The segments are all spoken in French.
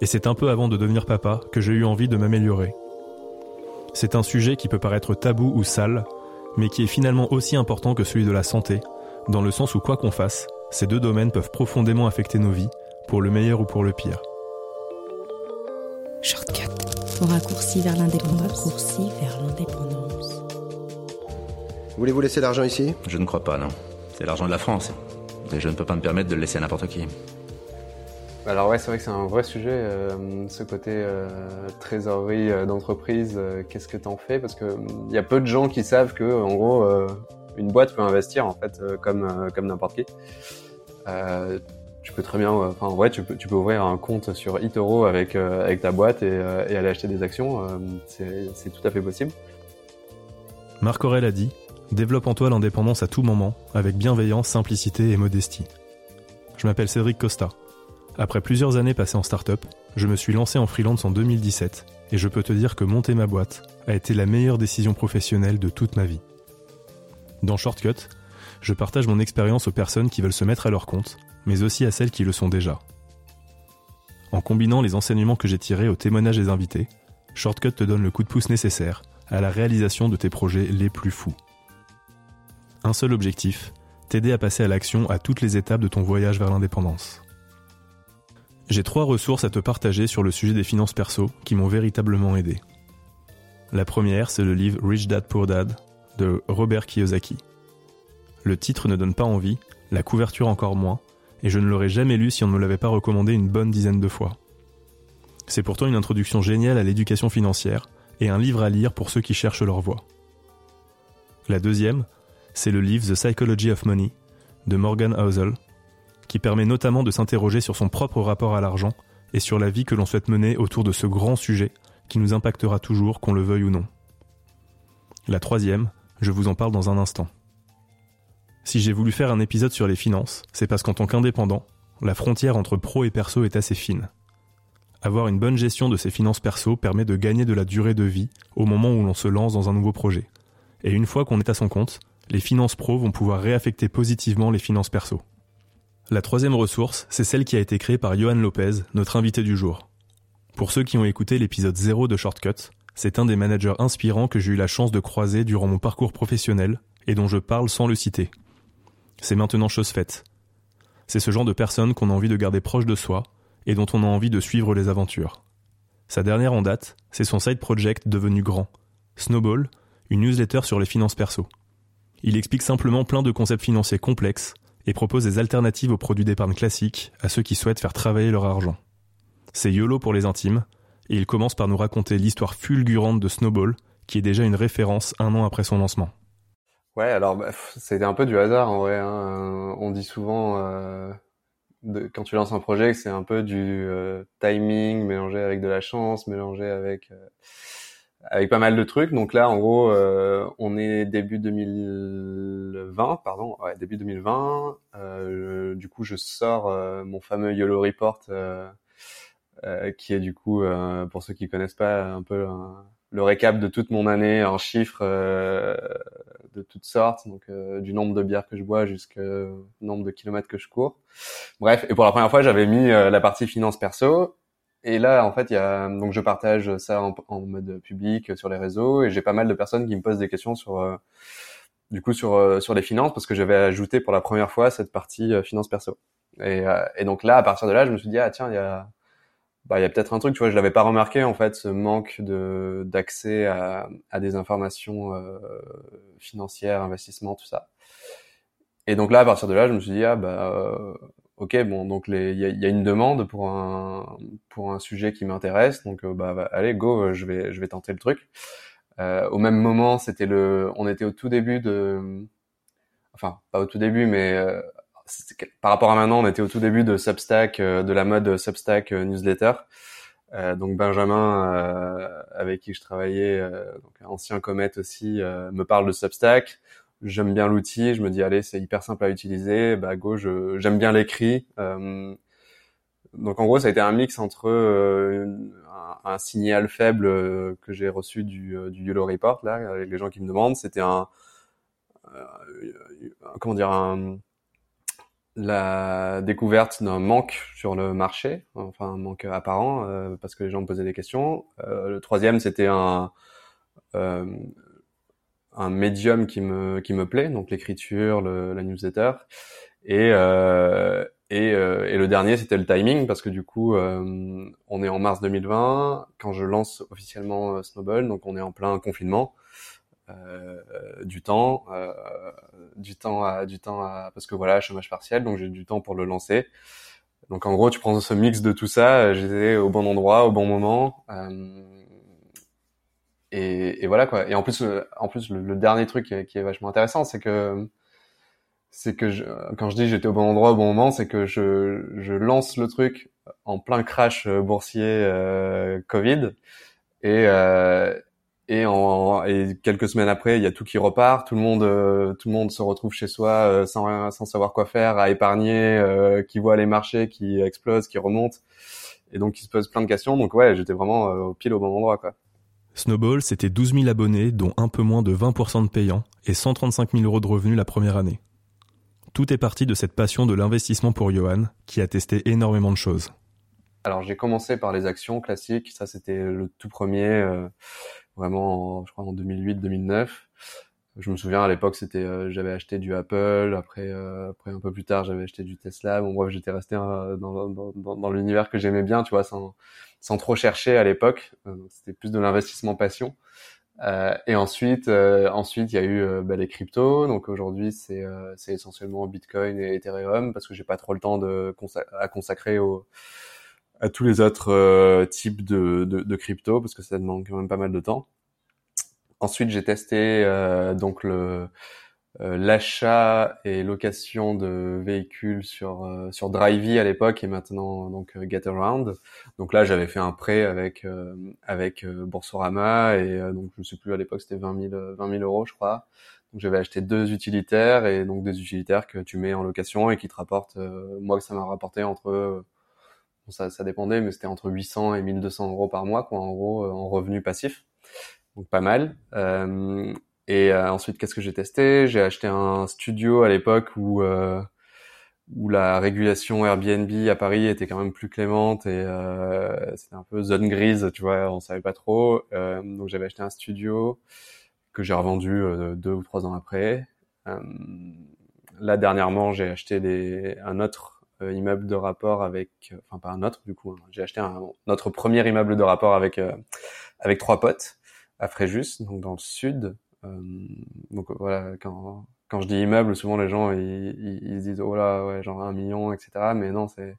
et c'est un peu avant de devenir papa que j'ai eu envie de m'améliorer. C'est un sujet qui peut paraître tabou ou sale, mais qui est finalement aussi important que celui de la santé, dans le sens où quoi qu'on fasse, ces deux domaines peuvent profondément affecter nos vies, pour le meilleur ou pour le pire. Shortcut. Au raccourci vers l'indépendance. Raccourci vers l'indépendance. Voulez-vous laisser l'argent ici? Je ne crois pas, non. C'est l'argent de la France. Et je ne peux pas me permettre de le laisser à n'importe qui. Alors ouais, c'est vrai que c'est un vrai sujet, euh, ce côté euh, trésorerie euh, d'entreprise. Qu'est-ce que t'en fais? Parce que il y a peu de gens qui savent que, en gros, une boîte peut investir en fait comme comme n'importe qui. Tu peux très bien, enfin ouais, tu peux ouvrir un compte sur eToro avec avec ta boîte et, et aller acheter des actions. c'est tout à fait possible. Marc Aurel a dit Développe en toi l'indépendance à tout moment, avec bienveillance, simplicité et modestie. Je m'appelle Cédric Costa. Après plusieurs années passées en start-up, je me suis lancé en freelance en 2017 et je peux te dire que monter ma boîte a été la meilleure décision professionnelle de toute ma vie. Dans Shortcut, je partage mon expérience aux personnes qui veulent se mettre à leur compte, mais aussi à celles qui le sont déjà. En combinant les enseignements que j'ai tirés au témoignage des invités, Shortcut te donne le coup de pouce nécessaire à la réalisation de tes projets les plus fous. Un seul objectif, t'aider à passer à l'action à toutes les étapes de ton voyage vers l'indépendance. J'ai trois ressources à te partager sur le sujet des finances perso qui m'ont véritablement aidé. La première, c'est le livre Rich Dad Poor Dad de Robert Kiyosaki. Le titre ne donne pas envie, la couverture encore moins, et je ne l'aurais jamais lu si on ne me l'avait pas recommandé une bonne dizaine de fois. C'est pourtant une introduction géniale à l'éducation financière et un livre à lire pour ceux qui cherchent leur voie. La deuxième, c'est le livre The Psychology of Money de Morgan Housel, qui permet notamment de s'interroger sur son propre rapport à l'argent et sur la vie que l'on souhaite mener autour de ce grand sujet qui nous impactera toujours, qu'on le veuille ou non. La troisième, je vous en parle dans un instant. Si j'ai voulu faire un épisode sur les finances, c'est parce qu'en tant qu'indépendant, la frontière entre pro et perso est assez fine. Avoir une bonne gestion de ses finances perso permet de gagner de la durée de vie au moment où l'on se lance dans un nouveau projet. Et une fois qu'on est à son compte, les finances pro vont pouvoir réaffecter positivement les finances perso. La troisième ressource, c'est celle qui a été créée par Johan Lopez, notre invité du jour. Pour ceux qui ont écouté l'épisode 0 de Shortcut, c'est un des managers inspirants que j'ai eu la chance de croiser durant mon parcours professionnel et dont je parle sans le citer. C'est maintenant chose faite. C'est ce genre de personne qu'on a envie de garder proche de soi et dont on a envie de suivre les aventures. Sa dernière en date, c'est son side project devenu grand, Snowball, une newsletter sur les finances perso. Il explique simplement plein de concepts financiers complexes et propose des alternatives aux produits d'épargne classiques à ceux qui souhaitent faire travailler leur argent. C'est YOLO pour les intimes, et il commence par nous raconter l'histoire fulgurante de Snowball, qui est déjà une référence un an après son lancement. Ouais, alors bah, c'était un peu du hasard en vrai. Hein. Euh, On dit souvent euh, quand tu lances un projet que c'est un peu du euh, timing mélangé avec de la chance, mélangé avec avec pas mal de trucs. Donc là, en gros, euh, on est début 2020, pardon, ouais, début 2020. Euh, du coup, je sors euh, mon fameux YOLO Report, euh, euh, qui est du coup, euh, pour ceux qui connaissent pas, un peu le récap de toute mon année en chiffres de toutes sortes, donc du nombre de bières que je bois jusqu'au nombre de kilomètres que je cours. Bref, et pour la première fois, j'avais mis la partie finance perso. Et là, en fait, y a donc je partage ça en, mode public euh, sur les réseaux et j'ai pas mal de personnes qui me posent des questions sur euh, du coup sur euh, sur les finances parce que j'avais ajouté pour la première fois cette partie euh, finance perso. Et, et donc là, à partir de là, je me suis dit ah tiens, il y a bah il y a peut-être un truc, tu vois, je l'avais pas remarqué en fait, ce manque de d'accès à, à des informations financières, investissement, tout ça. Et donc là, à partir de là, je me suis dit ah bah ok bon donc il y a, y a une demande pour un pour un sujet qui m'intéresse, donc euh, bah, bah, allez go, euh, je vais je vais tenter le truc. Euh, au même moment, c'était le, on était au tout début de, enfin pas au tout début, mais euh, par rapport à maintenant, on était au tout début de Substack, euh, de la mode Substack euh, newsletter. Donc Benjamin, avec qui je travaillais, donc ancien Comet aussi, me parle de Substack. J'aime bien l'outil, je me dis allez c'est hyper simple à utiliser. Bah go, j'aime bien l'écrit. donc en gros ça a été un mix entre un, un, signal faible que j'ai reçu du, du Report là avec les gens qui me demandent. C'était un comment dire la découverte d'un manque sur le marché, enfin un manque apparent euh, parce que les gens me posaient des questions. Euh, le troisième, c'était un euh, un médium qui me qui me plaît, donc l'écriture, la newsletter, et et, et, le dernier, c'était le timing parce que du coup, on est en mars 2020 quand je lance officiellement Snowball, donc on est en plein confinement. Euh, du temps, euh, du temps à du temps à parce que voilà chômage partiel, donc j'ai du temps pour le lancer. Donc en gros, tu prends ce mix de tout ça, euh, j'étais au bon endroit, au bon moment. Et, et, voilà quoi. Et en plus, en plus, le, dernier truc qui est, vachement intéressant, c'est que c'est que je, quand je dis j'étais au bon endroit au bon moment, c'est que je, je lance le truc en plein crash boursier euh, Covid et, euh, et, en, et quelques semaines après, il y a tout qui repart, tout le monde, euh, tout le monde se retrouve chez soi euh, sans, sans savoir quoi faire, à épargner, euh, qui voit les marchés qui explosent, qui remontent, et donc qui se pose plein de questions. Donc ouais, j'étais vraiment au pile au bon endroit, quoi. Snowball, c'était 12 000 abonnés, dont un peu moins de 20% de payants, et 135 000 euros de revenus la première année. Tout est parti de cette passion de l'investissement pour Johan, qui a testé énormément de choses. Alors j'ai commencé par les actions classiques, ça c'était le tout premier vraiment, je crois en 2008-2009. Je me souviens à l'époque, c'était, euh, j'avais acheté du Apple. Après, euh, après un peu plus tard, j'avais acheté du Tesla. Bon bref, j'étais resté euh, dans, dans, dans, dans l'univers que j'aimais bien, tu vois, sans, sans trop chercher à l'époque. c'était plus de l'investissement passion. et ensuite, ensuite, il y a eu bah, les cryptos. Donc aujourd'hui, c'est c'est essentiellement Bitcoin et Ethereum parce que j'ai pas trop le temps de à consacrer au à tous les autres euh, types de, de, de, crypto parce que ça demande quand même pas mal de temps. Ensuite, j'ai testé euh, donc le euh, l'achat et location de véhicules sur euh, sur Drivey à l'époque et maintenant donc Getaround. Donc là, j'avais fait un prêt avec avec Boursorama et donc je sais plus à l'époque c'était 20 000 20 000 euros je crois. Donc j'avais acheté deux utilitaires et donc des utilitaires que tu mets en location et qui te rapportent moi ça m'a rapporté entre ça, ça dépendait, mais c'était entre 800 et 1200 euros par mois, quoi, en gros, euh, en revenu passif. Donc pas mal. Euh, et euh, ensuite, qu'est-ce que j'ai testé? J'ai acheté un studio à l'époque où euh, où la régulation Airbnb à Paris était quand même plus clémente et euh, c'était un peu zone grise, tu vois, on savait pas trop. Euh, donc j'avais acheté un studio que j'ai revendu deux ou trois ans après. là dernièrement, j'ai acheté des, un autre immeuble de rapport avec, enfin pas un autre du coup, hein. j'ai acheté un, notre premier immeuble de rapport avec avec trois potes à Fréjus, donc dans le sud. donc voilà, quand quand je dis immeuble, souvent les gens ils, ils, se disent oh là ouais genre un million etc. Mais non c'est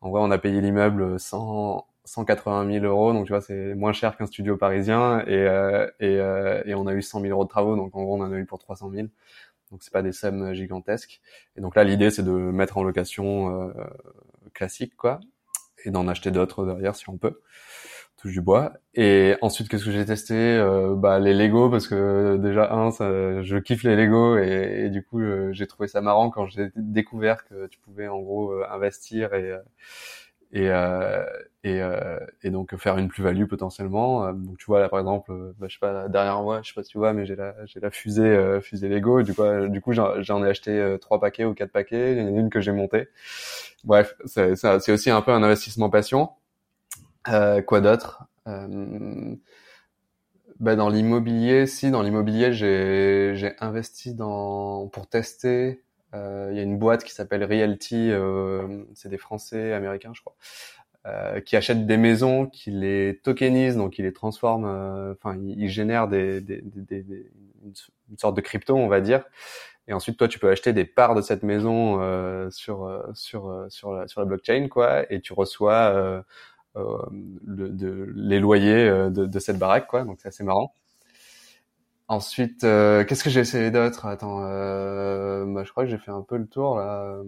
en vrai on a payé l'immeuble 100 180 000 euros, donc tu vois c'est moins cher qu'un studio parisien et et, et on a eu 100 000 euros de travaux, donc en gros on en a eu pour 300 000 donc c'est pas des sommes gigantesques. Et donc là, l'idée c'est de mettre en location euh, classique, quoi, et d'en acheter d'autres derrière si on peut. Du bois. Et ensuite, qu'est-ce que j'ai testé? Euh, Bah les Lego parce que déjà un, ça, je kiffe les Lego et, du coup euh, j'ai trouvé ça marrant quand j'ai découvert que tu pouvais en gros euh, investir et et, euh, et, euh, et, donc faire une plus-value potentiellement. Donc tu vois là par exemple, bah, je sais pas derrière moi, je sais pas si tu vois, mais j'ai la j'ai la fusée fusée Lego. Et du coup du coup j'en ai acheté trois paquets ou quatre paquets. Il y en a une que j'ai montée. Bref, c'est aussi un peu un investissement passion. quoi d'autre? Bah dans l'immobilier, si dans l'immobilier j'ai j'ai investi dans pour tester euh, il y a une boîte qui s'appelle Realty, euh, c'est des Français américains, je crois, euh, qui achètent des maisons, qui les tokenisent, donc ils les transforment, enfin ils, génèrent des, des, des, des, une sorte de crypto, on va dire. Et ensuite, toi, tu peux acheter des parts de cette maison euh, sur sur sur la, sur la blockchain, quoi, et tu reçois euh, le, de, les loyers de, de, cette baraque, quoi. Donc c'est assez marrant. Ensuite, euh, qu'est-ce que j'ai essayé d'autre? Attends, euh, bah, je crois que j'ai fait un peu le tour là.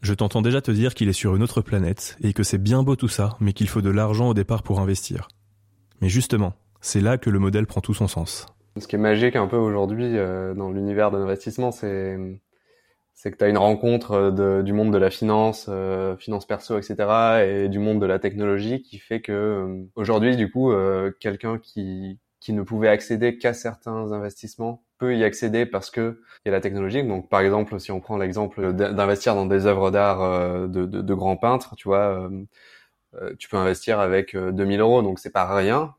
Je t'entends déjà te dire qu'il est sur une autre planète et que c'est bien beau tout ça, mais qu'il faut de l'argent au départ pour investir. Mais justement, c'est là que le modèle prend tout son sens. Ce qui est magique un peu aujourd'hui euh, dans l'univers de l'investissement, c'est c'est que tu as une rencontre de, du monde de la finance, euh, finance perso, etc., et du monde de la technologie qui fait que euh, aujourd'hui, du coup, euh, quelqu'un qui qui ne pouvait accéder qu'à certains investissements peut y accéder parce que il y a la technologie. Donc, par exemple, si on prend l'exemple d'investir dans des œuvres d'art euh, de, de, de, grands peintres, tu vois, euh, tu peux investir avec 2000 euros, donc c'est pas rien,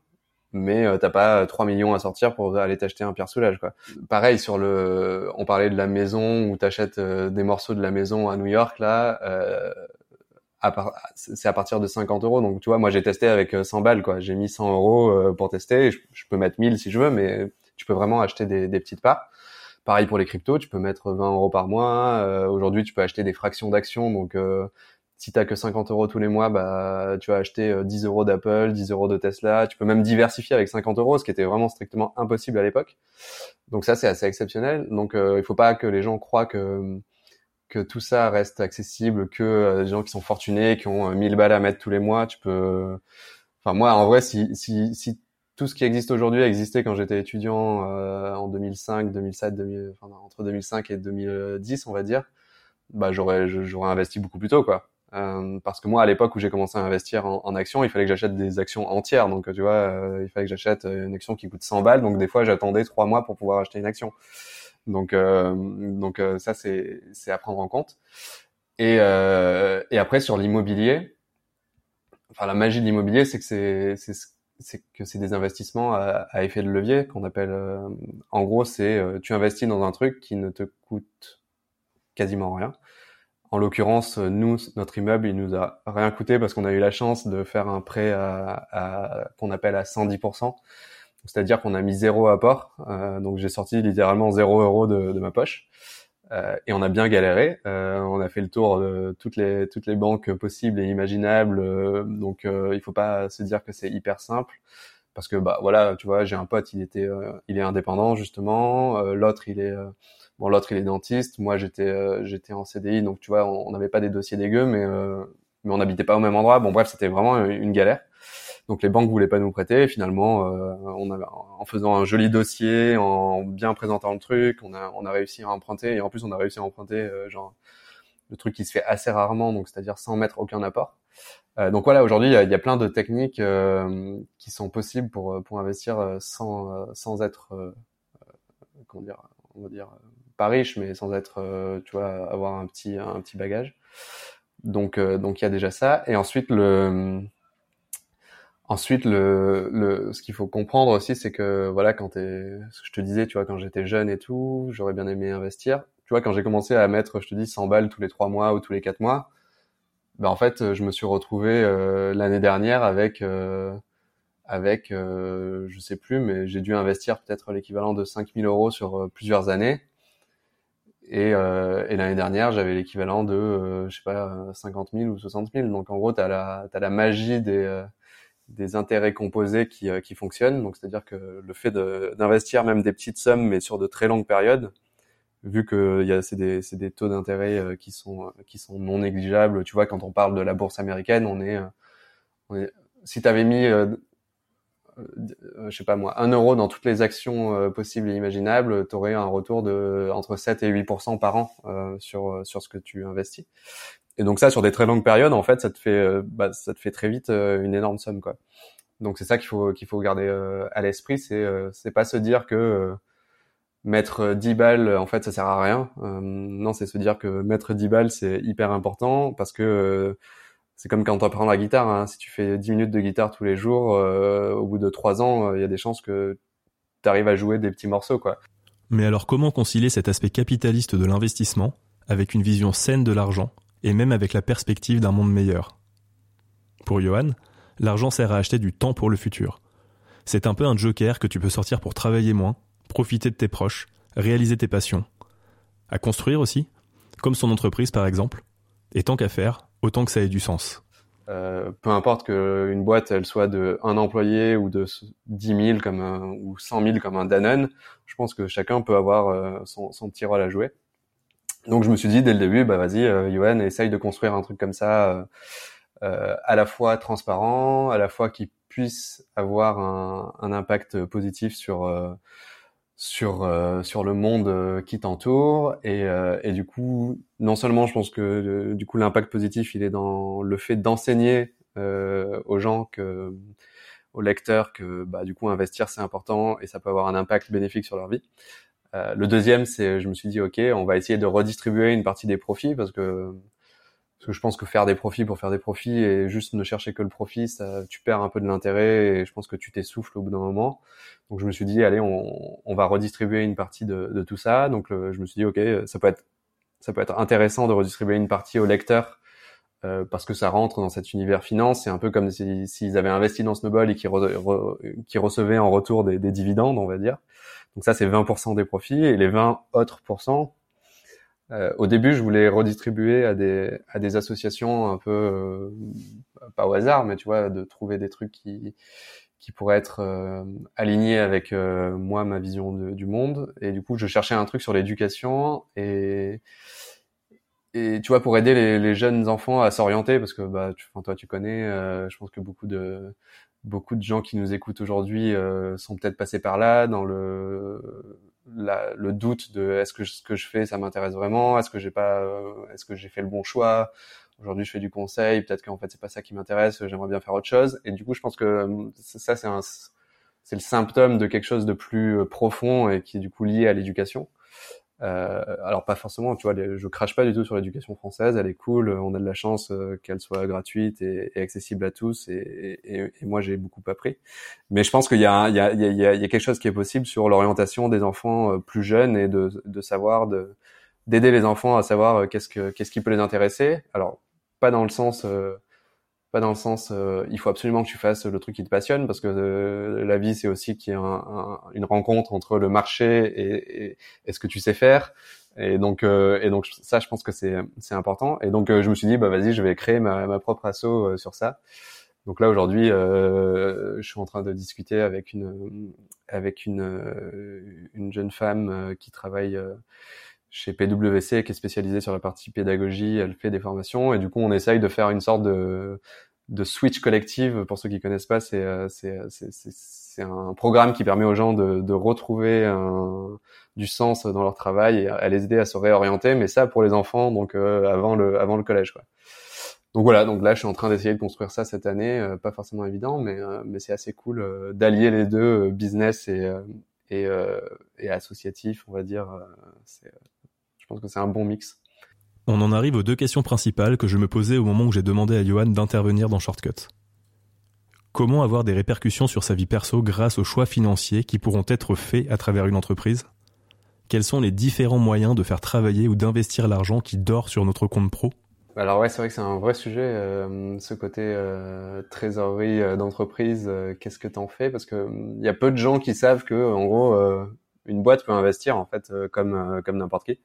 mais euh, t'as pas 3 millions à sortir pour aller t'acheter un pierre soulage quoi. Pareil sur le on parlait de la maison où t'achètes euh, des morceaux de la maison à New York là euh, c'est à partir de 50 euros. Donc tu vois moi j'ai testé avec 100 balles quoi. J'ai mis 100 euros pour tester. Je, peux mettre 1000 si je veux mais tu peux vraiment acheter des, des petites parts. Pareil pour les cryptos tu peux mettre 20 euros par mois. Aujourd'hui tu peux acheter des fractions d'actions. Donc si t'as que 50 euros tous les mois, bah, tu vas acheter 10 euh, euros d'Apple, 10 euros de Tesla. Tu peux même diversifier avec 50 euros, ce qui était vraiment strictement impossible à l'époque. Donc ça, c'est assez exceptionnel. Donc euh, il faut pas que les gens croient que que tout ça reste accessible, que euh, des gens qui sont fortunés, qui ont 1000 balles à mettre tous les mois, tu peux. Enfin moi, en vrai, si si si tout ce qui existe aujourd'hui existait quand j'étais étudiant en 2005, 2007, 2000, enfin, entre 2005 et 2010, on va dire, bah j'aurais j'aurais investi beaucoup plus tôt quoi. Euh, parce que moi, à l'époque où j'ai commencé à investir en, en actions, il fallait que j'achète des actions entières. Donc, tu vois, euh, il fallait que j'achète une action qui coûte 100 balles. Donc, des fois, j'attendais trois mois pour pouvoir acheter une action. Donc, euh, donc ça, c'est c'est à prendre en compte. Et, et après, sur l'immobilier, enfin, la magie de l'immobilier, c'est que c'est c'est que c'est des investissements à, à, effet de levier qu'on appelle. en gros, c'est tu investis dans un truc qui ne te coûte quasiment rien en l'occurrence, nous, notre immeuble, il nous a rien coûté parce qu'on a eu la chance de faire un prêt à, à qu'on appelle à 110%. C'est-à-dire qu'on a mis zéro apport. Euh, donc j'ai sorti littéralement zéro euro de, de ma poche. Euh, et on a bien galéré. Euh, on a fait le tour de toutes les toutes les banques possibles et imaginables. Euh, donc euh, il faut pas se dire que c'est hyper simple parce que bah voilà, tu vois, j'ai un pote, il était euh, il est indépendant justement. L'autre, il est Bon, l'autre il est dentiste, moi j'étais euh, j'étais en CDI, donc tu vois, on n'avait pas des dossiers dégueux, mais euh, mais on n'habitait pas au même endroit. Bon bref, c'était vraiment une galère. Donc les banques voulaient pas nous prêter. finalement, euh, on avait, en faisant un joli dossier, en bien présentant le truc, on a on a réussi à emprunter. Et en plus, on a réussi à emprunter genre le truc qui se fait assez rarement, donc c'est-à-dire sans mettre aucun apport. Euh, donc voilà, aujourd'hui, il y, y a, plein de techniques euh, qui sont possibles pour pour investir sans sans être comment dire, on va dire pas riche, mais sans être, euh, tu vois, avoir un petit, un petit bagage. Donc, euh, donc il y a déjà ça. Et ensuite, le, ensuite, le, le, ce qu'il faut comprendre aussi, c'est que, voilà, quand t'es, ce que je te disais, tu vois, quand j'étais jeune et tout, j'aurais bien aimé investir. Tu vois, quand j'ai commencé à mettre, je te dis, 100 balles tous les trois mois ou tous les quatre mois, ben en fait, je me suis retrouvé euh, l'année dernière avec avec, euh, je sais plus, mais j'ai dû investir peut-être l'équivalent de 5000 euros sur plusieurs années. Et, euh, et l'année dernière, j'avais l'équivalent de, euh, je sais pas, 50 000 ou 60 000. Donc en gros, tu as la, as la magie des, euh, des intérêts composés qui, euh, qui fonctionnent. Donc c'est-à-dire que le fait d'investir même des petites sommes, mais sur de très longues périodes, vu que y a, c'est des, des taux d'intérêt qui sont, qui sont non négligeables. Tu vois, quand on parle de la bourse américaine, on est, on est si tu avais mis euh, je sais pas moi, un euro dans toutes les actions euh, possibles et imaginables, tu aurais un retour de entre 7 et 8% par an euh, sur sur ce que tu investis. Et donc ça, sur des très longues périodes, en fait, ça te fait bah, ça te fait très vite une énorme somme, quoi. Donc c'est ça qu'il faut qu'il faut garder à l'esprit, c'est c'est pas se dire que mettre 10 balles, en fait, ça sert à rien. non, c'est se dire que mettre 10 balles, c'est hyper important parce que c'est comme quand tu apprends la guitare. Hein. Si tu fais 10 minutes de guitare tous les jours, euh, au bout de 3 ans, il y a des chances que tu arrives à jouer des petits morceaux. quoi. Mais alors comment concilier cet aspect capitaliste de l'investissement avec une vision saine de l'argent et même avec la perspective d'un monde meilleur? Pour Johan, l'argent sert à acheter du temps pour le futur. C'est un peu un joker que tu peux sortir pour travailler moins, profiter de tes proches, réaliser tes passions. À construire aussi, comme son entreprise par exemple. Et tant qu'à faire, autant que ça ait du sens. Euh, peu importe qu'une boîte elle soit de un employé ou de 10 000 comme un, ou 100 000 comme un Danone, je pense que chacun peut avoir euh, son, son, petit rôle à jouer. Donc je me suis dit dès le début, bah vas-y, euh, Yoann, essaye de construire un truc comme ça, euh, euh, à la fois transparent, à la fois qui puisse avoir un, un impact positif sur euh, sur sur le monde qui t'entoure. Et, et du coup non seulement je pense que du coup l'impact positif il est dans le fait d'enseigner aux gens que aux lecteurs que bah du coup investir c'est important et ça peut avoir un impact bénéfique sur leur vie. Euh, le deuxième, c'est, je me suis dit, ok, on va essayer de redistribuer une partie des profits parce que parce que je pense que faire des profits pour faire des profits et juste ne chercher que le profit, ça, tu perds un peu de l'intérêt et je pense que tu t'essouffles au bout d'un moment. Donc je me suis dit, allez, on, on va redistribuer une partie de, de tout ça. Donc je me suis dit, ok, ça peut être ça peut être intéressant de redistribuer une partie aux lecteurs euh, parce que ça rentre dans cet univers finance. C'est un peu comme s'ils si, avaient investi dans Snowball et qui, qui recevaient en retour des, des, dividendes, on va dire. Donc ça, c'est 20% des profits et les 20 autres pourcents. Euh, au début, je voulais redistribuer à des à des associations un peu euh, pas au hasard, mais tu vois, de trouver des trucs qui qui pourraient être euh, alignés avec euh, moi, ma vision de, du monde. Et du coup, je cherchais un truc sur l'éducation et et tu vois pour aider les, les jeunes enfants à s'orienter parce que bah tu, toi tu connais euh, je pense que beaucoup de beaucoup de gens qui nous écoutent aujourd'hui euh, sont peut-être passés par là dans le la, le doute de est-ce que ce que je fais ça m'intéresse vraiment? Est-ce que j'ai pas euh, est-ce que j'ai fait le bon choix? Aujourd'hui je fais du conseil peut-être qu'en fait c'est pas ça qui m'intéresse j'aimerais bien faire autre chose. Et du coup je pense que euh, ça c'est un c'est le symptôme de quelque chose de plus profond et qui est du coup lié à l'éducation euh, alors pas forcément, tu vois, je crache pas du tout sur l'éducation française, elle est cool, on a de la chance euh, qu'elle soit gratuite et, accessible à tous, et, moi j'ai beaucoup appris. Mais je pense qu'il y, a, quelque chose qui est possible sur l'orientation des enfants euh, plus jeunes et de, savoir, de d'aider les enfants à savoir euh, qu'est-ce que qu'est-ce qui peut les intéresser. Alors pas dans le sens pas dans le sens euh, il faut absolument que tu fasses le truc qui te passionne parce que euh, la vie c'est aussi qu'il y a un, une rencontre entre le marché et, et, ce que tu sais faire. Et donc euh, et donc ça je pense que c'est c'est important. Et donc je me suis dit bah vas-y je vais créer ma, ma propre asso sur ça. Donc là aujourd'hui je suis en train de discuter avec une avec une une jeune femme qui travaille chez PwC qui est spécialisée sur la partie pédagogie, elle fait des formations et du coup on essaye de faire une sorte de, de switch collective. Pour ceux qui connaissent pas, c'est euh, euh, c'est un programme qui permet aux gens de, de retrouver du sens dans leur travail et à les aider à se réorienter. Mais ça pour les enfants, donc euh, avant le avant le collège quoi. Donc voilà, donc là je suis en train d'essayer de construire ça cette année, pas forcément évident, mais mais c'est assez cool d'allier les deux, business et et, et associatif, on va dire. Pense que c'est un bon mix. On en arrive aux deux questions principales que je me posais au moment où j'ai demandé à Johan d'intervenir dans Shortcut. Comment avoir des répercussions sur sa vie perso grâce aux choix financiers qui pourront être faits à travers une entreprise? Quels sont les différents moyens de faire travailler ou d'investir l'argent qui dort sur notre compte pro? Alors ouais, c'est vrai que c'est un vrai sujet, euh, ce côté euh, trésorerie euh, d'entreprise. Qu'est-ce que t'en fais? Parce que il y a peu de gens qui savent que, en gros, une boîte peut investir en fait comme comme n'importe qui.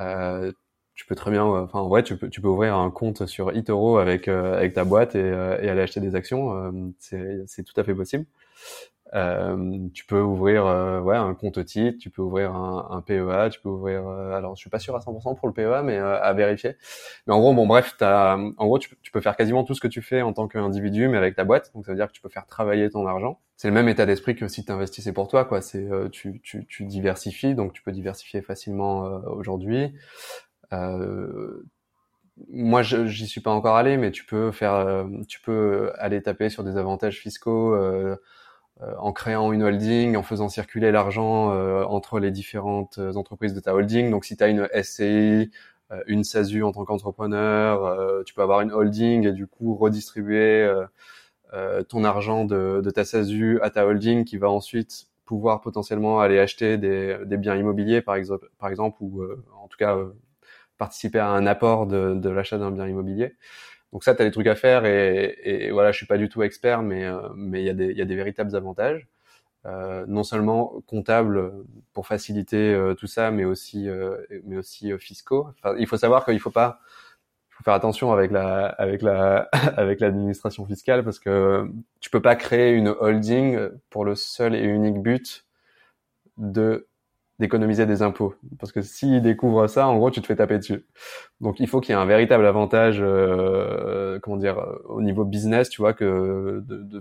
Euh, tu peux très bien, enfin en vrai, tu peux, tu peux ouvrir un compte sur eToro avec euh, avec ta boîte et, euh, et, aller acheter des actions. Euh, c'est tout à fait possible. Tu peux ouvrir ouais un compte titre, tu peux ouvrir un, un PEA, tu peux ouvrir. alors je suis pas sûr à 100% pour le PEA, mais à vérifier. Mais en gros, bon bref, as, en gros, tu, peux faire quasiment tout ce que tu fais en tant qu'individu, mais avec ta boîte. Donc ça veut dire que tu peux faire travailler ton argent. C'est le même état d'esprit que si tu investissais pour toi, quoi. C'est tu, tu, tu diversifies, donc tu peux diversifier facilement aujourd'hui. Euh, moi, j'y suis pas encore allé, mais tu peux faire, euh, tu peux aller taper sur des avantages fiscaux euh, en créant une holding, en faisant circuler l'argent entre les différentes entreprises de ta holding. Donc, si tu as une SCI, une SASU en tant qu'entrepreneur, tu peux avoir une holding et du coup redistribuer ton argent de, de, ta SASU à ta holding qui va ensuite pouvoir potentiellement aller acheter des, des biens immobiliers par exemple, par exemple ou en tout cas participer à un apport de, de l'achat d'un bien immobilier. Donc ça, tu as des trucs à faire et, et, voilà, je suis pas du tout expert, mais euh, mais il y a des il y a des véritables avantages, euh, non seulement comptables pour faciliter euh, tout ça, mais aussi euh, mais aussi fiscaux. Enfin, il faut savoir qu'il faut pas faut faire attention avec la avec la avec l'administration fiscale parce que tu peux pas créer une holding pour le seul et unique but de d'économiser des impôts. Parce que s'ils découvrent ça, en gros, tu te fais taper dessus. Donc, il faut qu'il y ait un véritable avantage, euh, comment dire, au niveau business, tu vois, que de, de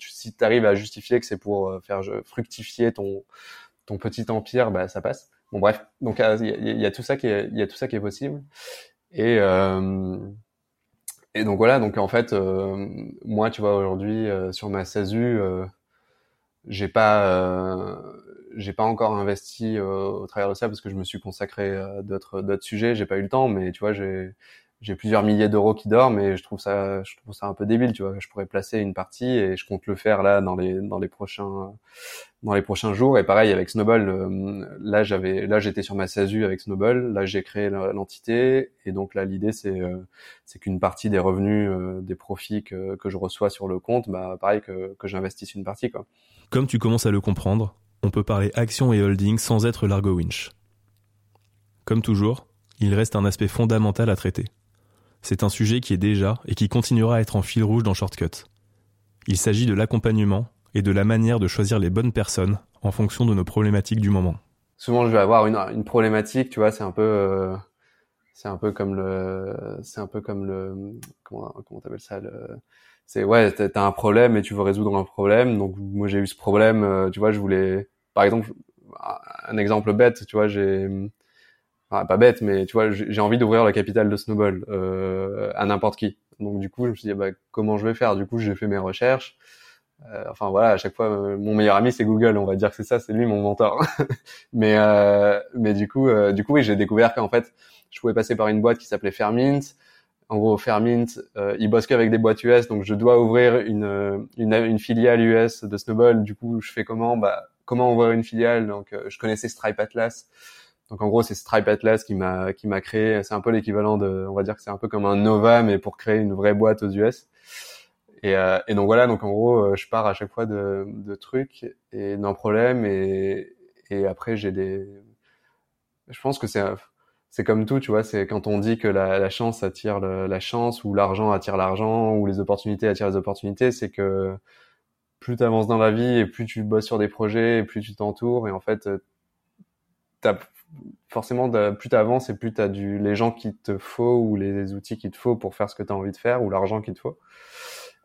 si tu arrives à justifier que c'est pour euh, faire fructifier ton ton petit empire, bah ça passe. Bon bref, donc euh, il y, a tout ça qui est, il y a tout ça qui est possible. Et euh, et donc voilà, donc en fait, euh, moi, tu vois, aujourd'hui euh, sur ma SASU, j'ai pas j'ai pas encore investi au travers de ça parce que je me suis consacré à d'autres d'autres sujets. J'ai pas eu le temps, mais tu vois, j'ai j'ai plusieurs milliers d'euros qui dorment et je trouve ça je trouve ça un peu débile tu vois. Je pourrais placer une partie et je compte le faire là dans les dans les prochains dans les prochains jours. Et pareil avec Snowball euh, là j'avais là j'étais sur ma SASU avec Snowball. Là j'ai créé l'entité. Et donc là l'idée c'est euh, c'est qu'une partie des revenus euh, des profits que, que je reçois sur le compte bah pareil que que j'investisse une partie quoi. Comme tu commences à le comprendre on peut parler action et holding sans être Largo Winch. Comme toujours il reste un aspect fondamental à traiter c'est un sujet qui est déjà et qui continuera à être en fil rouge dans Shortcut. Il s'agit de l'accompagnement et de la manière de choisir les bonnes personnes en fonction de nos problématiques du moment. Souvent, je vais avoir une, problématique, tu vois, c'est un peu, euh, c'est un peu comme le, c'est un peu comme le, comment, comment t'appelles ça, le, c'est ouais, t'as un problème et tu veux résoudre un problème. Donc moi j'ai eu ce problème, euh, tu vois, je voulais, par exemple, un exemple bête, tu vois, j'ai pas bête, mais tu vois, j'ai envie d'ouvrir la capitale de Snowball euh, à n'importe qui. Donc du coup, je me suis dit, bah, comment je vais faire? Du coup, j'ai fait mes recherches. Euh, enfin voilà, à chaque fois, euh, mon meilleur ami c'est Google, on va dire que c'est ça, c'est lui mon mentor. mais euh, mais du coup, euh, du coup, oui, j'ai découvert qu'en fait, je pouvais passer par une boîte qui s'appelait Fairmint. En gros, Fairmint, euh, ils bossent qu'avec des boîtes US, donc je dois ouvrir une, une, une filiale US de Snowball. Du coup, je fais comment? Bah, comment ouvrir une filiale? Donc, je connaissais Stripe Atlas. Donc en gros, c'est Stripe Atlas qui m'a qui m'a créé. C'est un peu l'équivalent de, on va dire que c'est un peu comme un Nova, mais pour créer une vraie boîte aux US. Et, euh, et donc voilà, donc en gros, euh, je pars à chaque fois de, de trucs et d'un problème et et après j'ai des. Je pense que c'est c'est comme tout, tu vois. C'est quand on dit que la, la chance attire la chance ou l'argent attire l'argent ou les opportunités attirent les opportunités, c'est que plus tu avances dans la vie et plus tu bosses sur des projets et plus tu t'entoures et en fait t'as forcément, plus tu avances et plus tu as du, les gens qu'il te faut ou les outils qu'il te faut pour faire ce que tu as envie de faire ou l'argent qu'il te faut.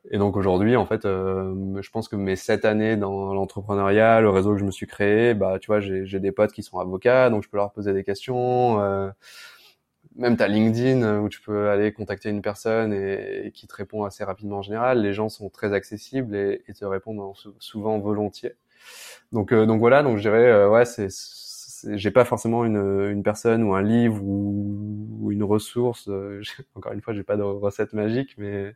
Et donc aujourd'hui, en fait, euh, je pense que mes sept années dans l'entrepreneuriat, le réseau que je me suis créé, bah, tu vois, j'ai des potes qui sont avocats, donc je peux leur poser des questions. Euh, même ta LinkedIn où tu peux aller contacter une personne et, qui te répond assez rapidement en général. Les gens sont très accessibles et, te répondent souvent volontiers. Donc, euh, donc voilà, donc je dirais, ouais, c'est j'ai pas forcément une, une personne ou un livre ou, une ressource. Euh, encore une fois, j'ai pas de recette magique, mais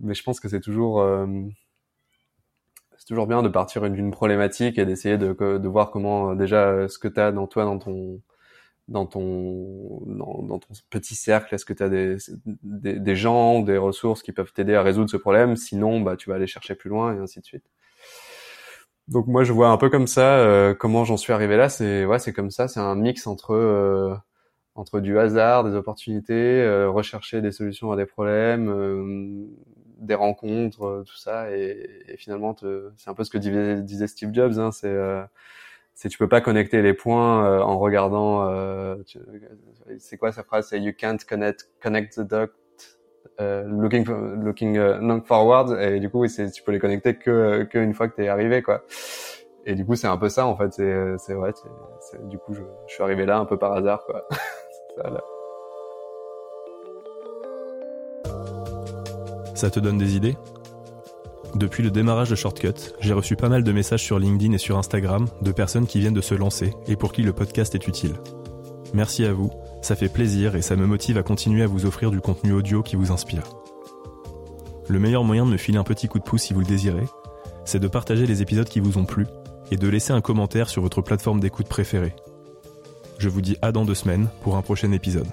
mais je pense que c'est toujours euh, c'est toujours bien de partir d'une problématique et d'essayer de, de voir comment euh, déjà ce que tu as dans toi dans ton dans ton dans, dans ton petit cercle est-ce que tu as des, des, des gens des ressources qui peuvent t'aider à résoudre ce problème? Sinon bah tu vas aller chercher plus loin et ainsi de suite donc moi je vois un peu comme ça euh, comment j'en suis arrivé là. C'est ouais c'est comme ça, c'est un mix entre euh, entre du hasard, des opportunités, euh, rechercher des solutions à des problèmes, des rencontres, tout ça et, et finalement c'est un peu ce que disait, Steve Jobs. Hein, c'est c'est tu peux pas connecter les points en regardant. c'est quoi sa phrase? C'est you can't connect connect the dots euh, looking looking uh, forward. Et du coup tu peux les connecter que que une fois que t'es arrivé quoi. Et du coup c'est un peu ça en fait. C'est c'est vrai c'est, du coup je, je, suis arrivé là un peu par hasard quoi. Ça, là. ça te donne des idées? Depuis le démarrage de Shortcut, j'ai reçu pas mal de messages sur LinkedIn et sur Instagram de personnes qui viennent de se lancer et pour qui le podcast est utile. Merci à vous ça fait plaisir et ça me motive à continuer à vous offrir du contenu audio qui vous inspire. Le meilleur moyen de me filer un petit coup de pouce si vous le désirez, c'est de partager les épisodes qui vous ont plu et de laisser un commentaire sur votre plateforme d'écoute préférée. Je vous dis à dans deux semaines pour un prochain épisode.